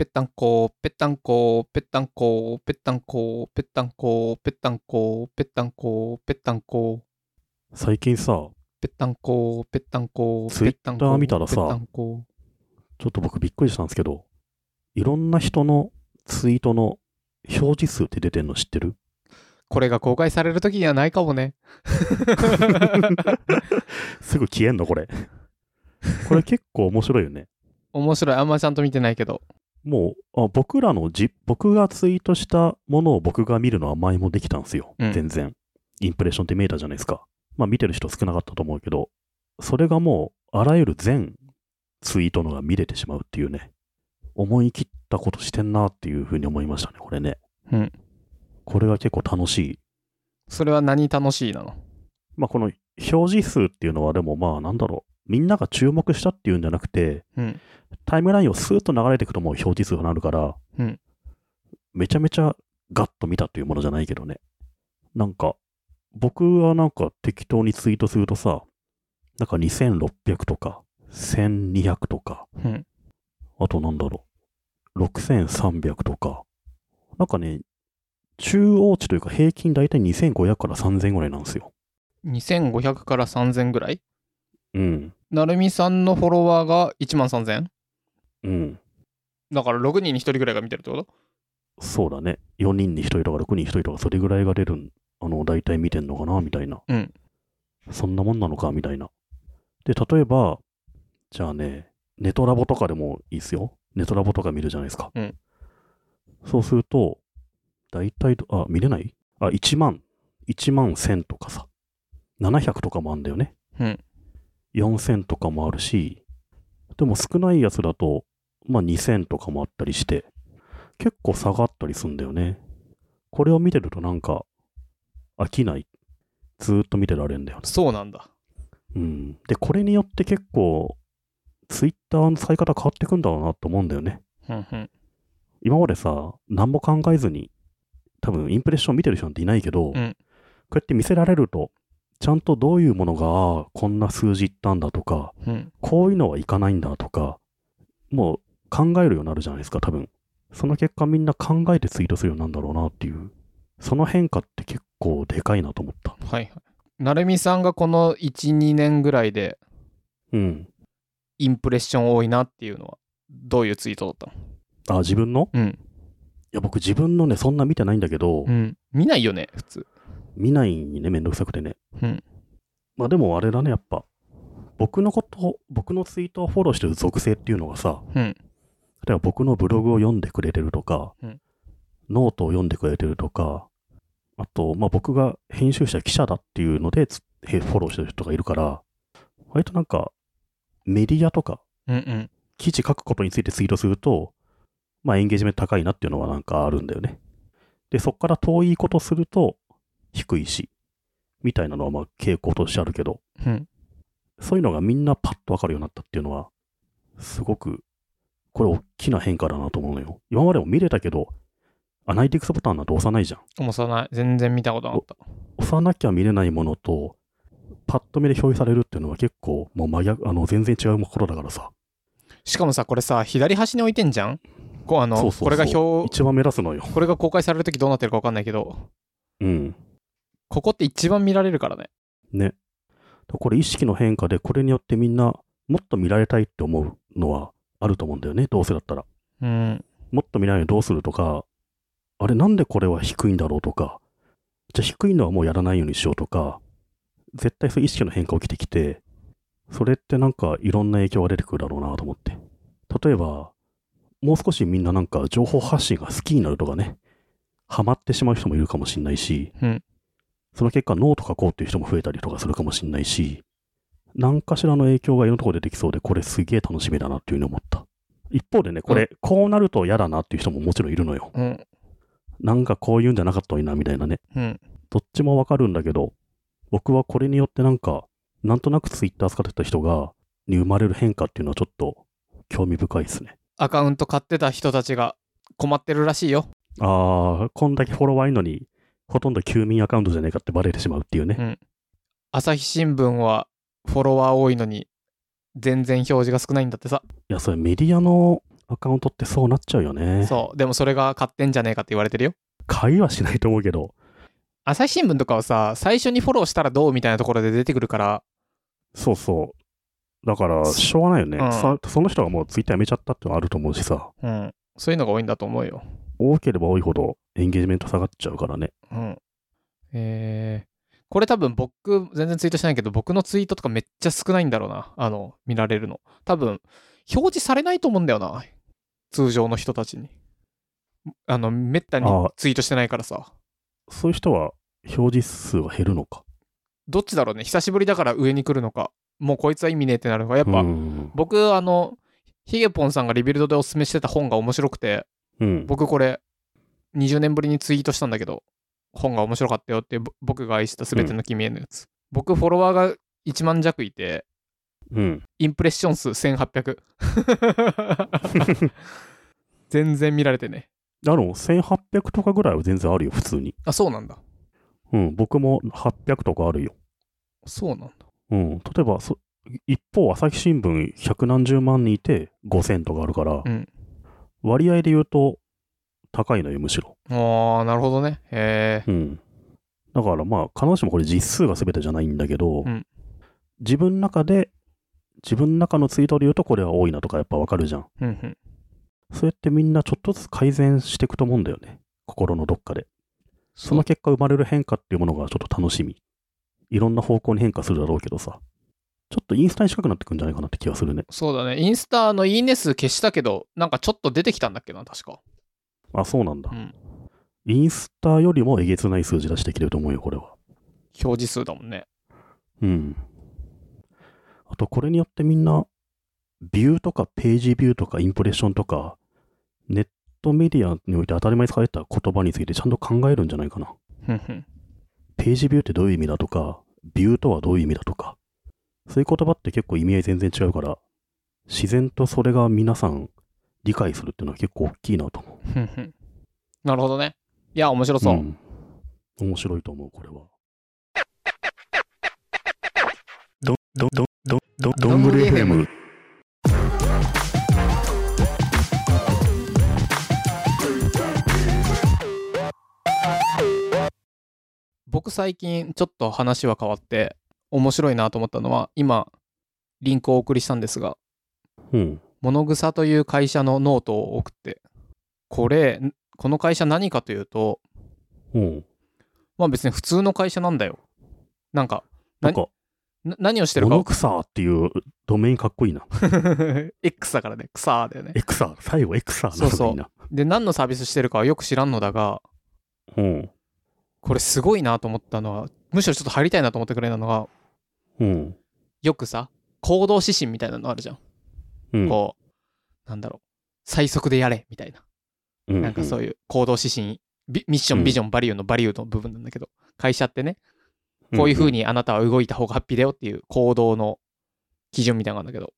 ぺったんこ、ぺったんこ、ぺったんこ、ぺったんこ、ぺったんこ、ぺったんこ、ぺったんこ、ぺったんこ。最近さ、ぺったんこ、ぺったんこ、ツイッター見たらさ、ちょっと僕びっくりしたんですけど、いろんな人のツイートの表示数って出てんの知ってる？これが公開される時にはないかもね。すぐ消えんのこれ。これ結構面白いよね。面白い。あんまちゃんと見てないけど。もう、あ僕らのじ、僕がツイートしたものを僕が見るのは前もできたんですよ。うん全然。インプレッションって見えたじゃないですか。まあ見てる人少なかったと思うけど、それがもう、あらゆる全ツイートのが見れてしまうっていうね。思い切ったことしてんなっていうふうに思いましたね、これね。うん。これが結構楽しい。それは何楽しいなの？まあこの表示数っていうのはでもまあなんだろう。みんなが注目したっていうんじゃなくて、うん。タイムラインをスーッと流れていくともう表示数がなるから、うんめちゃめちゃガッと見たっていうものじゃないけどね。なんか、僕はなんか適当にツイートするとさ、なんか2600とか、1200とか、うん。あとなんだろう、6300とか、なんかね、中央値というか平均大体2500から3000ぐらいなんですよ。2500から3000ぐらい？うん。なるみさんのフォロワーが1万 3000? うん。だから6人に1人ぐらいが見てるってこと？そうだね。4人に1人とか6人に1人とか、それぐらいが出るん、あの、大体見てんのかな、みたいな。うん。そんなもんなのか、みたいな。で、例えば、じゃあね、ネトラボとかでもいいですよ。ネトラボとか見るじゃないですか。うんそうすると、大体ど、あ、見れない？あ、1万、1万1000とかさ、700とかもあんだよね。うん。4000とかもあるし、でも少ないやつだと、まあ2000とかもあったりして、結構差があったりするんだよね。これを見てるとなんか、飽きない。ずーっと見てられるんだよね。そうなんだ。うん。で、これによって結構、ツイッターの使い方変わってくんだろうなと思うんだよね。うんうん。今までさ、何も考えずに、多分インプレッション見てる人なんていないけど、うんこうやって見せられると、ちゃんとどういうものが、こんな数字いったんだとか、うん。こういうのはいかないんだとか、もう考えるようになるじゃないですか、多分。その結果みんな考えてツイートするようになるんだろうなっていう。その変化って結構でかいなと思った。はいはい。なるみさんがこの1、2年ぐらいでうん。インプレッション多いなっていうのは、どういうツイートだったの？あ、自分の？うん。いや、僕自分のね、そんな見てないんだけど、うん。見ないよね、普通。見ないにね、めんどくさくてね。うん。まあでもあれだね、やっぱ。僕のこと、僕のツイートをフォローしてる属性っていうのがさ、うん。例えば僕のブログを読んでくれてるとか、うんノートを読んでくれてるとか、あと、まあ僕が編集者記者だっていうのでフォローしてる人がいるから、割となんか、メディアとか、うんうん。記事書くことについてツイートすると、まあエンゲージメント高いなっていうのはなんかあるんだよね。で、そこから遠いことすると低いし、みたいなのはまあ傾向としてあるけど、うん。そういうのがみんなパッとわかるようになったっていうのは、すごく、これ大きな変化だなと思うのよ。今までも見れたけど、アナリティクスボタンなんて押さないじゃん。重さない。全然見たことなかった。押さなきゃ見れないものと、パッと見で表示されるっていうのは結構もう真逆、あの、全然違うことだからさ。しかもさ、これさ、左端に置いてんじゃん？こうあのこれが表、一番目立つのよ。これが公開されるときどうなってるか分かんないけど、うん。ここって一番見られるからね。ね。これ意識の変化で、これによってみんなもっと見られたいって思うのはあると思うんだよね。どうせだったら。うん。もっと見られるどうするとか、あれなんでこれは低いんだろうとか、じゃあ低いのはもうやらないようにしようとか、絶対そういう意識の変化起きてきて、それってなんかいろんな影響が出てくるだろうなと思って。例えば、もう少しみんななんか情報発信が好きになるとかね、ハマってしまう人もいるかもしれないし、うん。その結果ノート書こうっていう人も増えたりとかするかもしれないし、何かしらの影響がいろんなところで出てきそうで、これすげえ楽しみだなっていうふうに思った。一方でね、これ、こうなると嫌だなっていう人ももちろんいるのよ。うん。なんかこういうんじゃなかったのにな、みたいなね。うん。どっちもわかるんだけど、僕はこれによってなんか、なんとなくツイッター使ってた人が、に生まれる変化っていうのはちょっと興味深いですね。アカウント買ってた人たちが困ってるらしいよ。あー、こんだけフォロワーいるのに、ほとんど休眠アカウントじゃねえかってバレてしまうっていうね。うん。朝日新聞はフォロワー多いのに全然表示が少ないんだってさ。いや、それメディアのアカウントってそうなっちゃうよね。そう。でもそれが買ってんじゃねえかって言われてるよ。買いはしないと思うけど。朝日新聞とかはさ、最初にフォローしたらどうみたいなところで出てくるから、そうそう。だから、しょうがないよね。うんさその人がもうツイッターやめちゃったってのはあると思うしさ。うん。そういうのが多いんだと思うよ。多ければ多いほどエンゲージメント下がっちゃうからね。うん。えー、これ多分僕、全然ツイートしてないけど、僕のツイートとかめっちゃ少ないんだろうな。あの、見られるの。多分、表示されないと思うんだよな。通常の人たちに。あの、めったにあツイートしてないからさ。そういう人は表示数は減るのか。どっちだろうね。久しぶりだから上に来るのか。もうこいつは意味ねえってなるのか。やっぱ、うん。僕、あの、ヒゲポンさんがリビルドでおすすめしてた本が面白くて、うん。僕これ、20年ぶりにツイートしたんだけど、本が面白かったよって、ぼ僕が愛したすべての君へのやつ。僕、フォロワーが1万弱いて、うん。インプレッション数1800。全然見られてね。あの、1800とかぐらいは全然あるよ、普通に。あ、そうなんだ。うん。僕も800とかあるよ。そうなんだ。うん。例えば、そ一方、朝日新聞百何十万人いて5000とかあるから、うん。割合で言うと高いのよ、むしろ。ああ、なるほどね。へえ。うん。だからまあ、必ずしもこれ実数が全てじゃないんだけど、うん自分の中で、自分の中のツイートで言うとこれは多いなとかやっぱわかるじゃん。うんうん。そうやってみんなちょっとずつ改善していくと思うんだよね。心のどっかで。その結果生まれる変化っていうものがちょっと楽しみ。いろんな方向に変化するだろうけどさ。ちょっとインスタに近くなってくんじゃないかなって気がするね。そうだね。インスタのいいね数消したけど、なんかちょっと出てきたんだっけな、確か。あ、そうなんだう。ん。インスタよりもえげつない数字出してきてると思うよ、これは。表示数だもんね。うん。あと、これによってみんな、ビューとかページビューとかインプレッションとか、ネットメディアにおいて当たり前に使われた言葉についてちゃんと考えるんじゃないかな。ページビューってどういう意味だとか、ビューとはどういう意味だとか、そういう言葉って結構意味合い全然違うから、自然とそれが皆さん理解するっていうのは結構大きいなと思う。なるほどね。いや、面白そう。ん面白いと思う、これは。ど、ど、ど、ど、ど、どんぐり FM。僕最近ちょっと話は変わって面白いなと思ったのは今リンクをお送りしたんですがうん。モノグサという会社のノートを送ってこれんこの会社何かというとうん。まあ別に普通の会社なんだよなんかなんか、な何をしてるか Monoxerっていうドメインかっこいいな。X だからね草だよねエクサー、最後エクサーなんだいいな。で何のサービスしてるかはよく知らんのだがうん。これすごいなと思ったのはむしろちょっと入りたいなと思ってくれたのがうん。よくさ行動指針みたいなのあるじゃんうん。こう、なんだろう、最速でやれみたいな。うんなんかそういう行動指針、ビミッション、うんビジョン、バリューのバリューの部分なんだけど、会社ってね、こういう風。にあなたは動いた方がハッピーだよっていう行動の基準みたいなのがあるんだけど、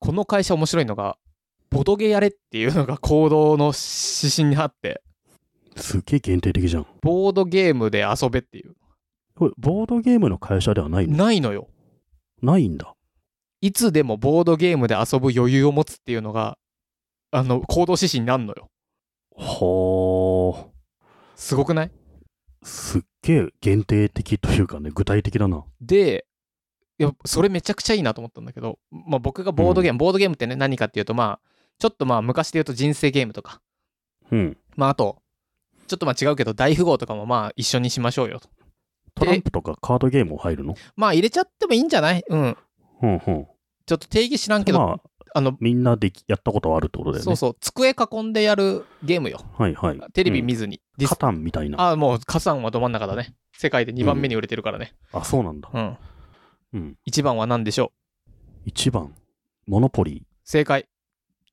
この会社面白いのが、ボドゲやれっていうのが行動の指針にあって、うんすっげえ限定的じゃん。ボードゲームで遊べっていう。これ、ボードゲームの会社ではないの？ないのよ。ないんだ。いつでもボードゲームで遊ぶ余裕を持つっていうのが、あの、行動指針になるのよ。はすごくない？あ。すっげえ限定的というかね、具体的だな。で、いや、それめちゃくちゃいいなと思ったんだけど、まあ僕がボードゲーム、ボードゲームってね、何かっていうと、まあ、ちょっとまあ昔で言うと人生ゲームとか、うん。まああと、ちょっとまあ違うけど大富豪とかもまあ一緒にしましょうよと。トランプとかカードゲームも入るの？まあ入れちゃってもいいんじゃない？うん。うんうん。ちょっと定義知らんけど、まあ、あの、みんなできやったことはあるってことだよね。そうそう、机囲んでやるゲームよ。はいはい。テレビうん見ずに。ディスカタンみたいな。あああ、もう、カサンはど真ん中だね。世界で2番目に売れてるからね。そうなんだ。うん。うん。1番は何でしょう？一番、モノポリ正解。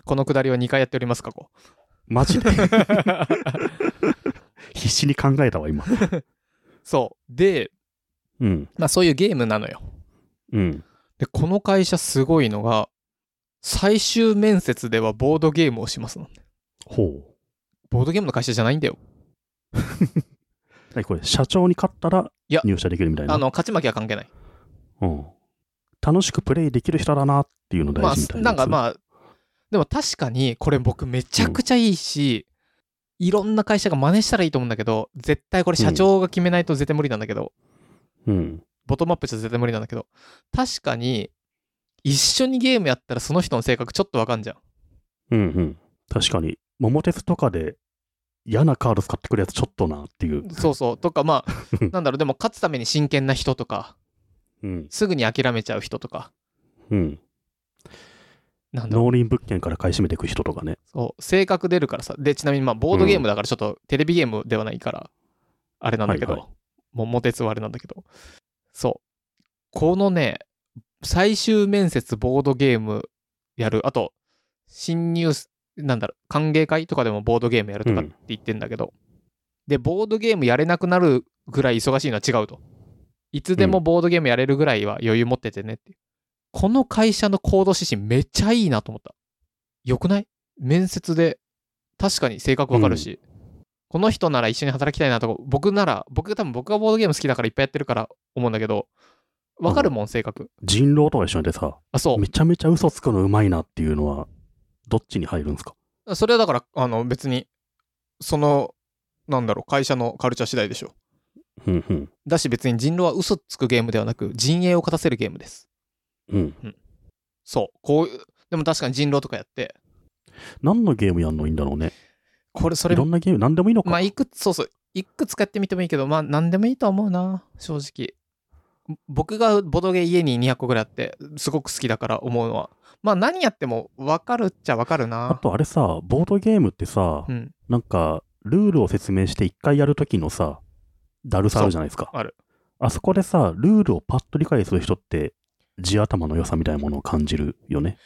このくだりは2回やっております、過去。ー。マジで？必死に考えたわ、今。そう。で、うん。まあそういうゲームなのよ。うん。で、この会社すごいのが、最終面接ではボードゲームをしますの。ほう。ボードゲームの会社じゃないんだよ。何これ、社長に勝ったら入社できるみたいな？あの、勝ち負けは関係ない。うん。楽しくプレイできる人だなっていうのまあ大事みたい、な。なんかまあ、でも確かにこれ僕めちゃくちゃいいし、いろんな会社が真似したらいいと思うんだけど絶対これ社長が決めないと絶対無理なんだけど、うん。ボトムアップじゃ絶対無理なんだけど確かに一緒にゲームやったらその人の性格ちょっとわかんじゃん。うんうん。確かに、桃鉄とかで嫌なカード使ってくるやつちょっとなっていう。そうそう。とかまあ なんだろう。でも勝つために真剣な人とかうん。すぐに諦めちゃう人とか。うん。なんだ農林物件から買い占めていく人とかね。そう。性格出るからさ。でちなみにまあボードゲームだからちょっとテレビゲームではないからあれなんだけど、はいはもうモテツはあれなんだけどそう。このね最終面接ボードゲームやる。あと新入なんだろう歓迎会とかでもボードゲームやるとかって言ってんだけど、でボードゲームやれなくなるぐらい忙しいのは違うと。いつでもボードゲームやれるぐらいは余裕持っててねっていう。この会社の行動指針めっちゃいいなと思った。よくない？面接で確かに性格わかるし、この人なら一緒に働きたいなとか僕なら僕多分僕がボードゲーム好きだからいっぱいやってるから思うんだけどわかるもん性格。人狼とか一緒にでさ、あそう。めちゃめちゃ嘘つくのうまいなっていうのは、どっちに入るんですか？それはだからあの別にそのなんだろう会社のカルチャー次第でしょ。うんうん。だし別に人狼は嘘つくゲームではなく陣営を勝たせるゲームです。うん。そう。こういうでも確かに人狼とかやって。何のゲームやんの？いいんだろうね。これそれいろんなゲーム、何でもいいのか。まあいくつそうそう。いくつかやってみてもいいけどまあ何でもいいと思うな正直。僕がボドゲ家に200個ぐらいあってすごく好きだから思うのは。まあ何やっても分かるっちゃ分かるあなとあれさ、ボードゲームってさ、うん。なんか、ルールを説明して一回やるときのさ、だるさあるじゃないですか。ある。あそこでさ、ルールをパッと理解する人って、地頭の良さみたいなものを感じるよね。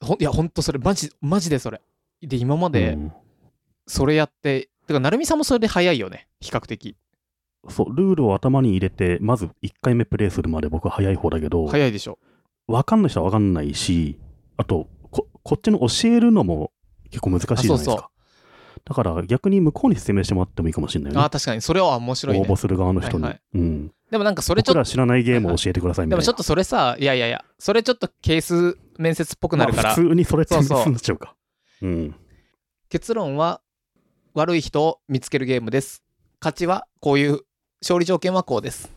ほんいやほんとそれ。マジマジでそれ。で今までうんそれやって、てか成美さんもそれで早いよね比較的そう、ルールを頭に入れて、まず1回目プレイするまで僕は早い方だけど、早いでしょわかんない人はわかんないし、あとこ、こっちの教えるのも結構難しいじゃないですか。あそうそうだから逆に向こうに説明してもらってもいいかもしれないよね。あ確かにそれは面白いね応募する側の人に。はいはいうん。でもなんかそれちょっと僕ら知らないゲームを教えてくださいみたいな。でもちょっとそれさいやいやいやそれちょっとケース面接っぽくなるから、まあ普通にそれそうそう になっちゃうか。うん。結論は悪い人を見つけるゲームです。勝ちはこういう勝利条件はこうです。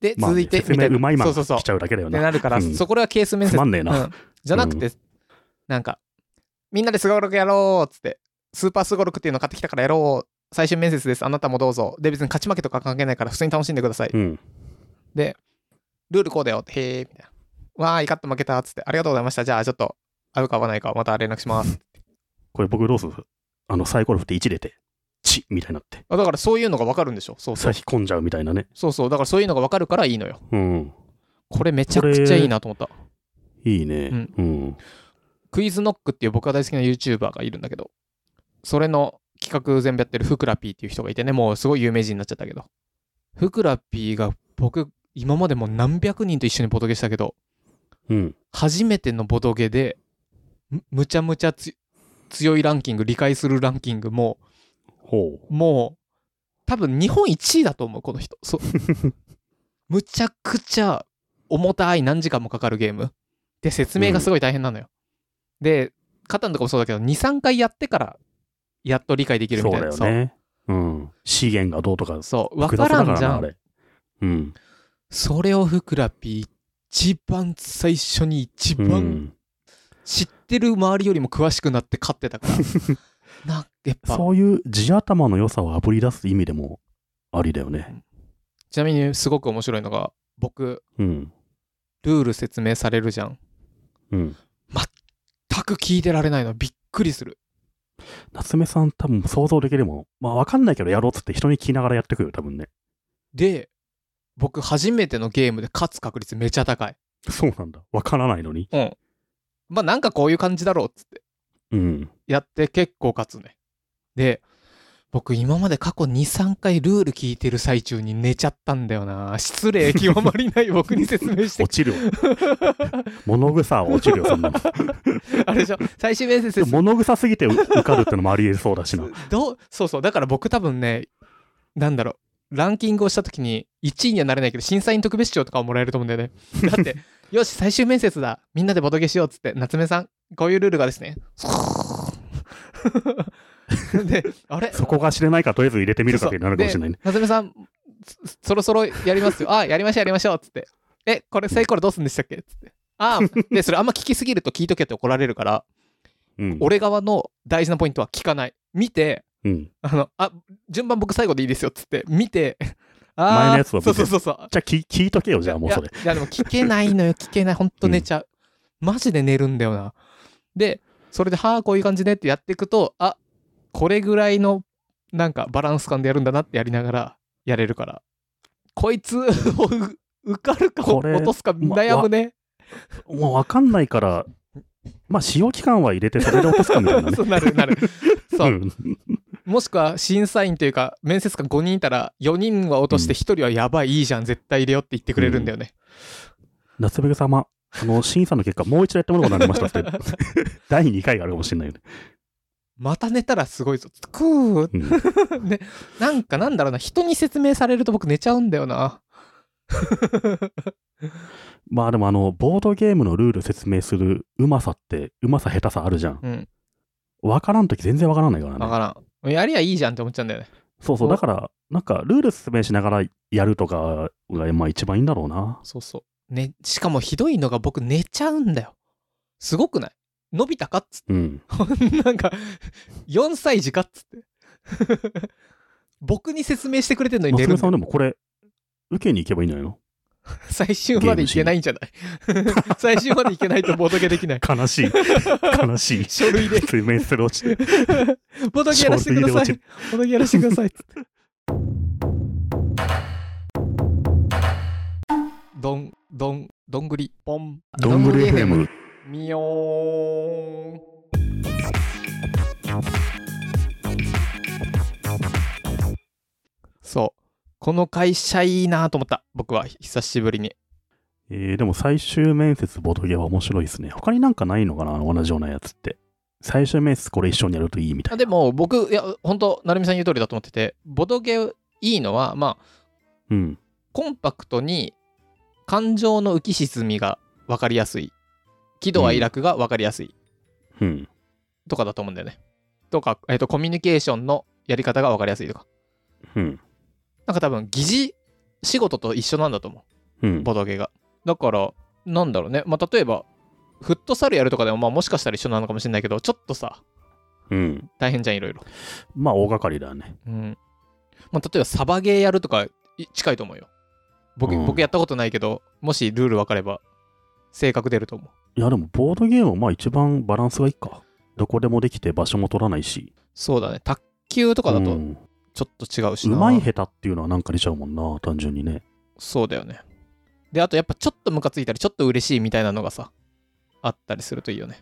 でまあね続いて説明うまいまそうそうそう。来ちゃうだけだよな。ってなるから、うん。そこはケース面接。つまんねえな。うん。じゃなくて、なんかみんなでスゴロクやろうっつってスーパースゴロクっていうの買ってきたからやろう。最終面接です。あなたもどうぞ。で別に勝ち負けとか関係ないから普通に楽しんでください、うん。でルールこうだよへえみたいな。わーい勝った負けたっつって。ありがとうございました。じゃあちょっと合うか合わないかまた連絡します。これ僕どうする？あの、サイコロ振って1入れて、チみたいになって、あだからそういうのが分かるんでしょ？そうそう先込んじゃうみたいなね。そうそうだからそういうのが分かるからいいのようん。これめちゃくちゃいいなと思ったいいね。うんうん。クイズノックっていう僕が大好きな YouTuber がいるんだけどそれの企画全部やってるフクラピーっていう人がいてねもうすごい有名人になっちゃったけどフクラピーが僕今までもう何百人と一緒にボドゲしたけどうん。初めてのボドゲでむむちゃむちゃつ強いランキング理解するランキングもほう。もう多分日本一位だと思うこの人そう むちゃくちゃ重たい何時間もかかるゲームで説明がすごい大変なのよ、でカタンとかもそうだけど23回やってからやっと理解できるみそうたいなだよね。うん。資源がどうとか、そう分複からんじゃんれ。うん。それをふくらぴー一番最初に一う番ん。知ってる周りよりも詳しくなって勝ってたから なやっぱそういう地頭の良さをあぶり出す意味でもありだよね。ちなみにすごく面白いのが僕うん。ルール説明されるじゃんうん。全く聞いてられないのびっくりする夏目さん多分想像できるもん。まあわかんないけどやろうっつって人に聞きながらやってくるよ、多分ね。で僕初めてのゲームで勝つ確率めちゃ高いそうなんだ。わからないのに。うんまあなんかこういう感じだろうっつって。うん。やって結構勝つね。で僕今まで過去23回ルール聞いてる最中に寝ちゃったんだよな。失礼極まりない。僕に説明して。落ちるよ。物草は落ちるよ、そんなの。あれでしょ？最終面接。です物草すぎて受かるってのもありえそうだしな。どうそうそう。だから僕多分ねなんだろう。ランキングをした時に1位にはなれないけど審査員特別賞とかをもらえると思うんだよね。だってよし最終面接だみんなでボドゲしようっつって夏目さんこういうルールがですね。で、あれ？そこが知れないからとりあえず入れてみるかってなるかもしれないね。夏目さん、そそろそろやりますよ。あ、やりましょう、やりましょう。つって。え、これサイコロどうすんでしたっけ？つって。あで、それあんま聞きすぎると聞いとけって怒られるから、うん。俺側の大事なポイントは聞かない。見て、うん。あの、あ、順番僕最後でいいですよ。つって、見て、前のやつを見てそうそうそうそう。じゃあ聞聞いとけよ、じゃあもうそれ。いやいやでも聞けないのよ聞けないほ んと寝ちゃう、マジで寝るんだよなでそれではあこういう感じねってやっていくとあこれぐらいのなんかバランス感でやるんだなってやりながらやれるからこいつ をう受かるか落とすか悩むね、もうわかんないから、まあ使用期間は入れてそれで落とすかみたいなね。そうなるなるそう、ん。もしくは審査員というか面接官5人いたら4人は落として1人はやばいいいじゃん絶対入れよって言ってくれるんだよね、夏目様、あの、審査の結果、もう一度やってもらうことになりましたって、第2回があるかもしれないよね。また寝たらすごいぞくーうん。ね、なんかなんだろうな、人に説明されると僕寝ちゃうんだよな。まあでもあの、ボードゲームのルール説明するうまさって、うまさ下手さあるじゃん。うん、わからんとき全然わからないからね。わからん。やりゃいいじゃんって思っちゃうんだよね。そうそう、おだから、なんか、ルール説明しながらやるとかが、まあ一番いいんだろうな。そうそう。ね、しかもひどいのが僕寝ちゃうんだよ。すごくない？伸びたかっつっうん。て。なんか、4歳児かっつって。僕に説明してくれてんのに寝るんだよ夏目さんでもこれ、受けに行けばいいんじゃないの？最終までいけないんじゃない？最終までいけないとボードゲーできない。悲しい。悲しい。書類で、説明する落ちて。ボードゲーやらせてください。ボードゲーやらせてください。どん、どん、どんぐり、ポン。どんぐり FM。みよーん。そう。この会社いいなと思った。僕は久しぶりに。えー、でも最終面接ボドゲは面白いですね。他になんかないのかな？同じようなやつって。最終面接これ一緒にやるといいみたいな。あでも僕、いや、本当成美さん言う通りだと思ってて、ボドゲいいのは、まあ、うん。コンパクトに感情の浮き沈みが分かりやすい。喜怒哀楽が分かりやすい。うん。とかだと思うんだよね。とか、えっ、と、コミュニケーションのやり方が分かりやすいとか。うん。なんか多分、疑似仕事と一緒なんだと思うう、ん。ボドゲが。だから、なんだろうね。まあ、例えば、フットサルやるとかでも、まあ、もしかしたら一緒なのかもしれないけど、ちょっとさ、うん。大変じゃん、いろいろ。まあ大掛かりだね。うん。まあ、例えば、サバゲーやるとか、い近いと思うよ。僕、うん僕やったことないけど、もしルール分かれば、性格出ると思う。いやでもボードゲームはまあ一番バランスがいいか。どこでもできて場所も取らないし。そうだね。卓球とかだと、うんちょっと違うしな。うまい下手っていうのはなんか出ちゃうもんな、単純にね。そうだよね。で、あとやっぱちょっとムカついたり、ちょっと嬉しいみたいなのがさ、あったりするといいよね。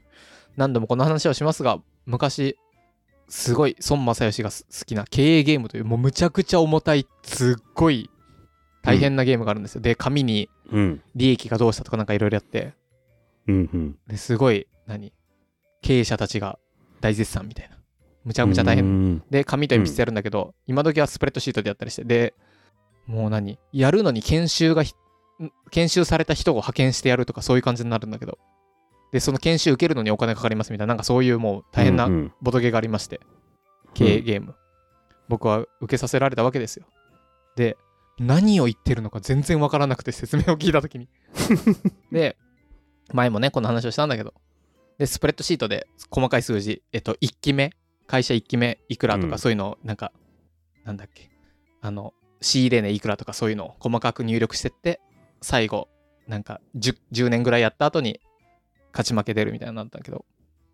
何度もこの話をしますが、昔、すごい孫正義がす好きな経営ゲームという、もうむちゃくちゃ重たい、すっごい大変なゲームがあるんですよ。で、紙にうん。利益がどうしたとかなんかいろいろやって、うんうん。ですごい、何？経営者たちが大絶賛みたいな。むちゃむちゃ大変変。で、紙と鉛筆やるんだけど、今時はスプレッドシートでやったりして、で、もう何？やるのに研修が研修された人を派遣してやるとかそういう感じになるんだけど、で、その研修受けるのにお金かかりますみたいな、なんかそういうもう大変なボトゲがありまして、経営ゲーム。僕は受けさせられたわけですよ。で、何を言ってるのか全然わからなくて説明を聞いたときに。で、前もね、この話をしたんだけど、で、スプレッドシートで細かい数字、えっと、1期目、会社1期目いくらとか、うん。そういうのを、なんか、なんだっけ、あの、仕入れ値いくらとかそういうのを細かく入力してって、最後、なんか 10, 10年ぐらいやった後に勝ち負け出るみたいなんだけど、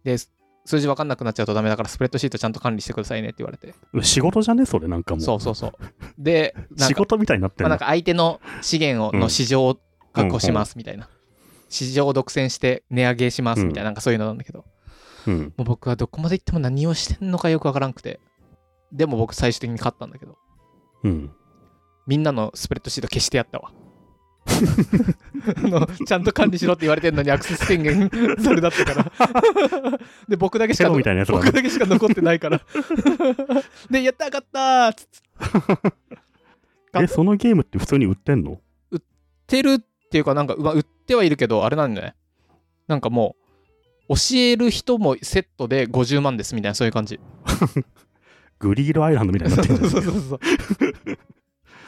で、数字わかんなくなっちゃうとダメだからスプレッドシートちゃんと管理してくださいねって言われて。仕事じゃね？それなんかもう。そうそうそう。で、仕事みたいになってまあ、るなんか相手の資源をうん。の市場を確保しますみたいな。市場を独占して値上げしますみたいな、うん。なんかそういうのなんだけど、うん。もう僕はどこまで行っても何をしてんのかよくわからんくて。でも僕最終的に勝ったんだけど、うん。みんなのスプレッドシート消してやったわ。あのちゃんと管理しろって言われてんのにアクセス権限 それだったから。で、僕だけしか。僕だけしか残ってないから。で、やったー勝ったーっつってえ、そのゲームって普通に売ってんの？売ってるっていうか、なんか、まあ売ってはいるけど、あれなんだよね。なんかもう、教える人もセットで50万ですみたいなそういう感じ グリールアイランドみたいになってるん そうですそうよ。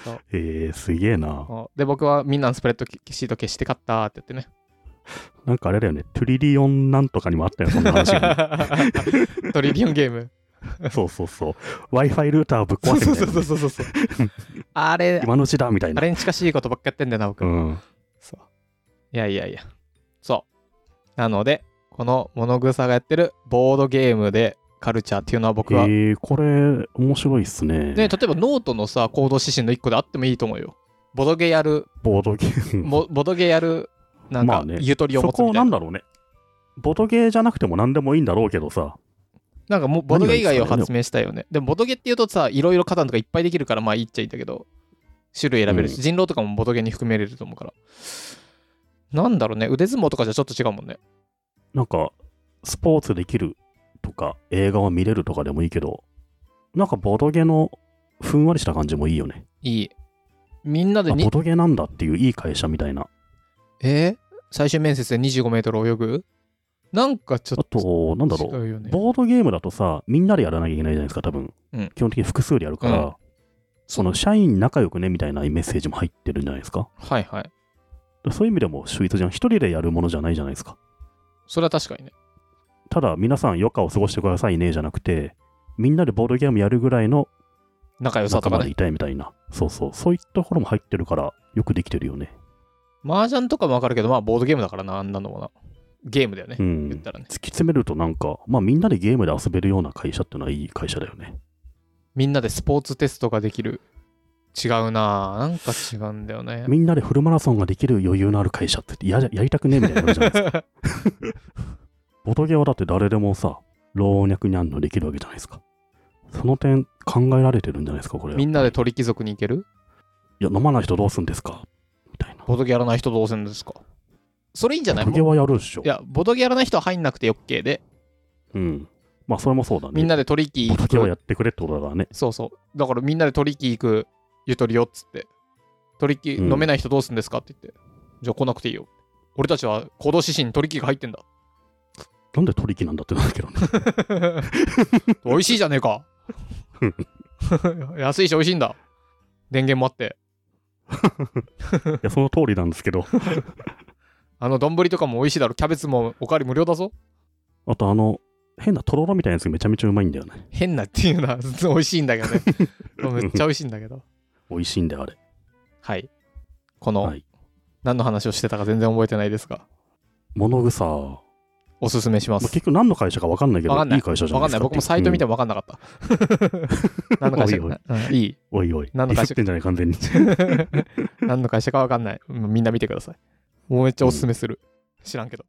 そう えー、すげえな。そうで僕はみんなのスプレッドシート消して買ったって言ってねなんかあれだよね、トゥリリオンなんとかにもあったよ、そんな話が、トリリオンゲームね。そうそうそう。Wi-Fi ルーターをぶっ壊せみたいなね、そうそうそうそうあれ今のうちだみたいな。あれに近しいことばっかやってんだよな僕、うん。そういやいやいやそうなのでこのモノグサがやってるボードゲームでカルチャーっていうのは僕は、えー、これ、面白いっすね。ね、例えばノートのさ行動指針の一個であってもいいと思うよ。ボドゲやる。ボードゲーム。ボボドゲやるなんかまあね。ゆとりをそこ持つみたいな,、なんだろうね。ボドゲーじゃなくても何でもいいんだろうけどさ。なんかもうボドゲ以外を発明したいよね。でもボドゲっていうとさいろいろカタンとかいっぱいできるからまあいいっちゃいいんだけど種類選べるし、うん。人狼とかもボドゲに含めれると思うから。なんだろうね。腕相撲とかじゃちょっと違うもんねなんか、スポーツできるとか、映画を見れるとかでもいいけど、なんかボドゲのふんわりした感じもいいよね。いいみんなでボドゲなんだっていういい会社みたいな。え？ー最終面接で25メートル泳ぐ？なんかちょあっとと、なんだろう。違うよね。ボードゲームだとさ、みんなでやらなきゃいけないじゃないですか、多分。うん基本的に複数でやるから、うんその社員仲良くねみたいなメッセージも入ってるんじゃないですか。はいはい。そういう意味でも秀逸じゃん。一人でやるものじゃないじゃないですか。それは確かにね。ただ、皆さん余暇を過ごしてくださいねじゃなくて、みんなでボードゲームやるぐらいの仲良さとかでいたいみたいな。そうそう。そういったところも入ってるから、よくできてるよね。麻雀とかもわかるけど、まあボードゲームだからな、あんなのもな。ゲームだよね。うん。言ったらね。突き詰めるとなんか、まあみんなでゲームで遊べるような会社ってのはいい会社だよね。みんなでスポーツテストができる。違うななんか違うんだよね。みんなでフルマラソンができる余裕のある会社ってややりたくねえみたいな感じじゃないですか。ボトゲはだって誰でもさ、老若にゃんのできるわけじゃないですか。その点考えられてるんじゃないですか、これは。みんなで鳥貴族に行ける？いや、飲まない人どうすんですか？みたいな。ボードゲやらない人どうするんですか？それいいんじゃない？ボトゲはやるでしょ。いや、ボードゲやらない人は入んなくて OK で、うん。まあそれもそうだね。みんなで取引行ボトゲはやく。ってくれってことだからね。そうそう。だからみんなで取引行くゆとりよっつって。取引うん飲めない人どうするんですか？って言って。じゃあ来なくていいよ。俺たちは行動指針に取引が入ってんだ。なんで取引なんだってなるけどね。美味しいじゃねえか。安いし美味しいんだ。電源もあって。いや、その通りなんですけど。あの丼とかも美味しいだろ。キャベツもおかわり無料だぞ。あとあの、変なとろろみたいなやつがめちゃめちゃうまいんだよね。変なっていうのは美味しいんだけどね。めっちゃ美味しいんだけど。美味しいんだよ、あれ。はい。この、はい何の話をしてたか全然覚えてないですが、物草、まおすすめします。あ結局何の会社か分かんないけど、わかんないい会社じゃわかんない。ないですか。僕もサイト見ても。もわかんなかった。何の会社おいおいか、うんいい。おいおい、何の会社ディスってんじゃない、完全に。何の会社かわかんない。うんみんな見てください。もうめっちゃおすすめする。知らんけど。